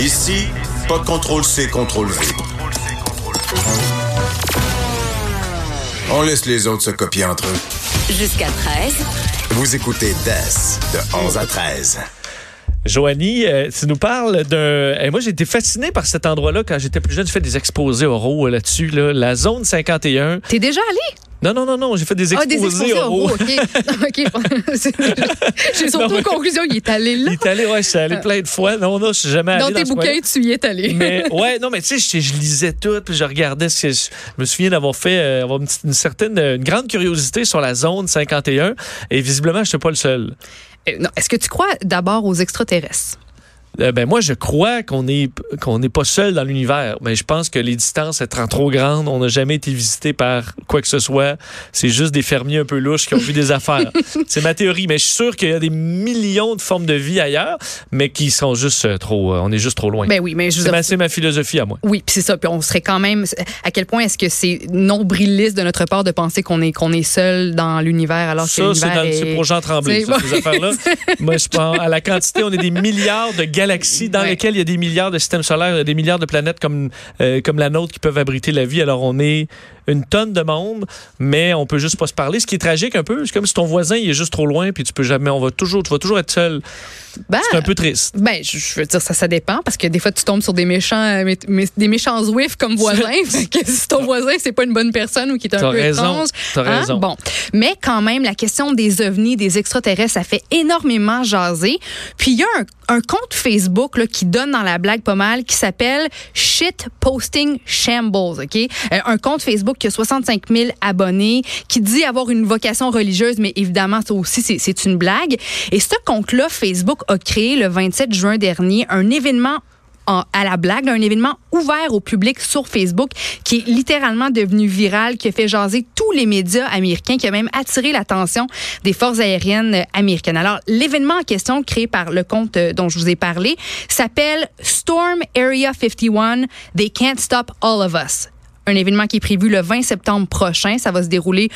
Ici, pas de contrôle C, contrôle V. On laisse les autres se copier entre eux. Jusqu'à 13. Vous écoutez DES de 11 à 13. Joanie, euh, tu nous parles d'un. Eh, moi, j'ai été fasciné par cet endroit-là quand j'étais plus jeune. J'ai fait des exposés oraux euh, là-dessus. Là. La zone 51. T'es déjà allé? Non, non, non, non. J'ai fait des Ah, exposés, des exposés oraux. OK. OK. J'ai surtout mais- conclusion, il est allé là. Il est allé, ouais, je suis allé plein de fois. Non, non, je suis jamais allé Dans tes bouquins, tu y es allé. Mais ouais, non, mais tu sais, je, je lisais tout, puis je regardais ce que je, me souviens d'avoir fait, euh, une, une certaine, une grande curiosité sur la zone 51, et visiblement, je suis pas le seul. Euh, Est-ce que tu crois d'abord aux extraterrestres? Euh, ben moi, je crois qu'on est qu'on n'est pas seul dans l'univers, mais je pense que les distances étant trop grandes, on n'a jamais été visité par quoi que ce soit. C'est juste des fermiers un peu louches qui ont vu des affaires. C'est ma théorie, mais je suis sûr qu'il y a des millions de formes de vie ailleurs, mais qui sont juste euh, trop. euh, on est juste trop loin. Ben oui, mais c'est ma, ma philosophie à moi. Oui, puis c'est ça. Puis on serait quand même. À quel point est-ce que c'est nombriliste de notre part de penser qu'on est qu'on est seul dans l'univers alors que Ça, c'est l'univers est. c'est pour Jean Tremblay, ça, ces affaires-là. Moi, je pense à la quantité, on est des milliards de galaxies dans Ouais. lesquelles il y a des milliards de systèmes solaires, des milliards de planètes comme, euh, comme la nôtre qui peuvent abriter la vie. Alors, on est une tonne de monde, mais on peut juste pas se parler. Ce qui est tragique un peu, c'est comme si ton voisin, il est juste trop loin, puis tu peux jamais, on va toujours, tu vas toujours être seul. Ben, C'est un peu triste. Ben, je, veux dire, ça, ça dépend parce que des fois, tu tombes sur des méchants, euh, mé- mé- des méchants Zwift comme voisins. Fait que si ton voisin, c'est pas une bonne personne ou qui est un peu raison. étrange. T'as hein, raison. Bon. Mais quand même, la question des ovnis, des extraterrestres, ça fait énormément jaser. Puis il y a un, un compte Facebook qui donne dans la blague pas mal qui s'appelle Shit Posting Shambles, OK? Euh, un compte Facebook qui a 65 000 abonnés, qui dit avoir une vocation religieuse, mais évidemment, ça aussi, c'est une blague. Et ce compte-là, Facebook a créé le 27 juin dernier un événement à la blague, un événement ouvert au public sur Facebook qui est littéralement devenu viral, qui a fait jaser tous les médias américains, qui a même attiré l'attention des forces aériennes américaines. Alors, l'événement en question, créé par le compte euh, dont je vous ai parlé, s'appelle Storm Area 51, They Can't Stop All of Us un événement qui est prévu le 20 septembre prochain. Ça va se dérouler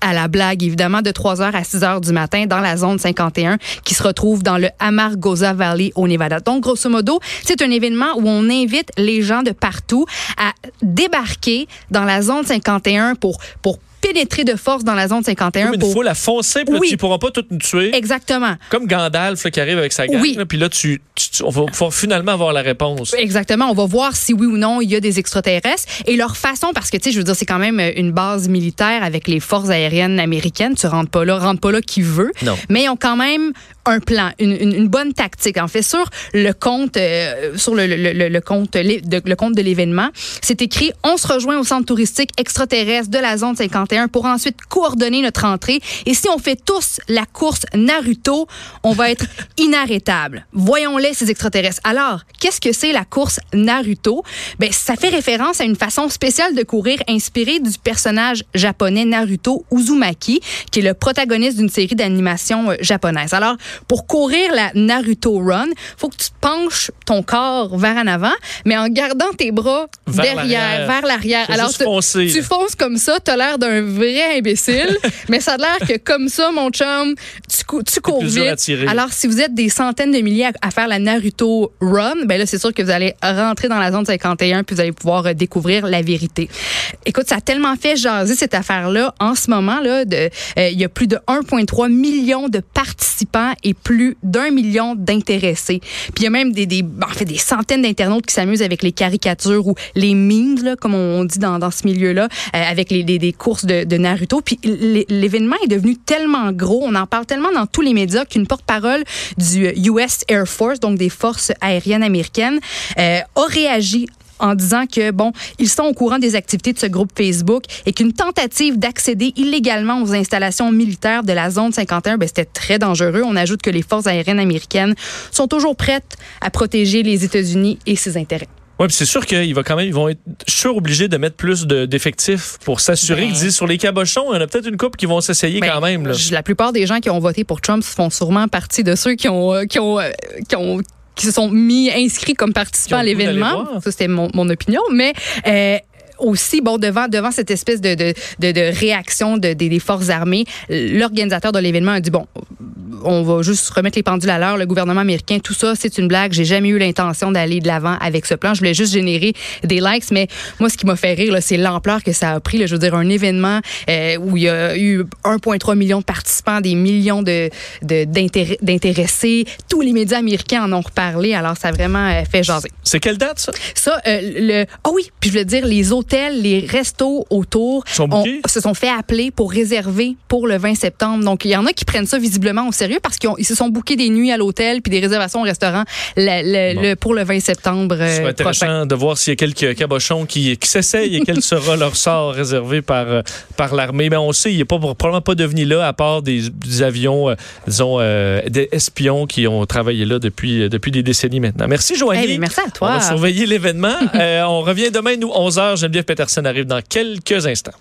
à la blague, évidemment, de 3h à 6h du matin dans la zone 51 qui se retrouve dans le Amargosa Valley au Nevada. Donc, grosso modo, c'est un événement où on invite les gens de partout à débarquer dans la zone 51 pour, pour pénétrer de force dans la zone 51. Comme une pour... foule à foncer, puis là, Oui. tu ne pourras pas toutes nous tuer. Exactement. Comme Gandalf là, qui arrive avec sa gang, Oui. là, puis là, tu, tu- tu- on va pouvoir finalement avoir la réponse. Exactement. On va voir si oui ou non il y a des extraterrestres et leur façon, parce que tu sais, je veux dire, c'est quand même une base militaire avec les forces aériennes américaines. Tu rentres pas là, rentre pas là qui veut. Non. Mais ils ont quand même un plan, une, une- une bonne tactique. En fait, sur le compte, euh, sur le, le, le, le compte, de, le compte de l'événement, c'est écrit on se rejoint au centre touristique extraterrestre de la zone 51 pour ensuite coordonner notre entrée. Et si on fait tous la course Naruto, on va être inarrêtable. Voyons-les ces extraterrestres. Alors, qu'est-ce que c'est la course Naruto? Ben, ça fait référence à une façon spéciale de courir inspirée du personnage japonais Naruto Uzumaki, qui est le protagoniste d'une série d'animation euh, japonaise. Alors, pour courir la Naruto Run, faut que tu penches ton corps vers en avant, mais en gardant tes bras Vers derrière, l'arrière. vers l'arrière. Alors, tu- foncer, tu fonces comme ça, t'as l'air d'un vrai imbécile, mais ça a l'air que comme ça, mon chum, tu, cou- tu cours vite. Alors, si vous êtes des centaines de milliers à, à faire la Naruto Run, ben là, c'est sûr que vous allez rentrer dans la zone 51 puis vous allez pouvoir euh, découvrir la vérité. Écoute, ça a tellement fait jaser cette affaire-là. En ce moment, là, euh, il y a plus de 1,3 million de participants et plus d'un million d'intéressés. Puis il y a même des, des, en fait, des centaines d'internautes qui s'amusent avec les caricatures ou les memes, là, comme on dit dans, dans ce milieu-là, euh, avec les, les- courses de, Naruto. Puis l'événement est devenu tellement gros, on en parle tellement dans tous les médias qu'une porte-parole du US Air Force, donc des forces aériennes américaines, euh, a réagi en disant que, bon, ils sont au courant des activités de ce groupe Facebook et qu'une tentative d'accéder illégalement aux installations militaires de la zone 51, ben, c'était très dangereux. On ajoute que les forces aériennes américaines sont toujours prêtes à protéger les États-Unis et ses intérêts. Oui, puis c'est sûr qu'ils va quand même, ils vont être sûr obligés de mettre plus de- d'effectifs pour s'assurer Ben. disent sur les cabochons, il y en a peut-être une couple qui vont s'essayer Ben, quand même. Là. La plupart des gens qui ont voté pour Trump font sûrement partie de ceux qui ont, euh, qui ont, euh, qui ont qui se sont mis inscrits comme participants à l'événement. Ça, c'était mon, mon opinion. Mais euh, aussi, bon, devant, devant cette espèce de, de, de, de réaction de, des- des forces armées, l'organisateur de l'événement a dit, bon, on va juste remettre les pendules à l'heure. Le gouvernement américain, tout ça, c'est une blague. J'ai jamais eu l'intention d'aller de l'avant avec ce plan. Je voulais juste générer des likes, mais moi, ce qui m'a fait rire, c'est l'ampleur que ça a pris. Là, je veux dire, un événement euh, où il y a eu 1,3 million de participants, des millions de d'intéressés. Tous les médias américains en ont reparlé. Alors, ça a vraiment euh, fait jaser. C'est quelle date, ça? Ça, euh, le... Ah oh oui, puis je voulais dire, les hôtels, les restos autour sont se sont fait appeler pour réserver pour le 20 septembre. Donc, il y en a qui prennent ça visiblement au sérieux parce qu'ils se sont bookés des nuits à l'hôtel puis des réservations au restaurant le, pour le 20 septembre. C'est intéressant de voir s'il y a quelques cabochons qui, qui s'essayent et quel sera leur sort réservé par, euh, par l'armée. Mais on sait, il a pas, probablement pas devenu là, à part des, avions, euh, disons, euh, des espions qui ont travaillé là depuis, depuis des décennies maintenant. Merci, Joanie. Eh merci à toi. On va surveiller l'événement. on revient demain, nous, 11h. Geneviève Peterson arrive dans quelques instants.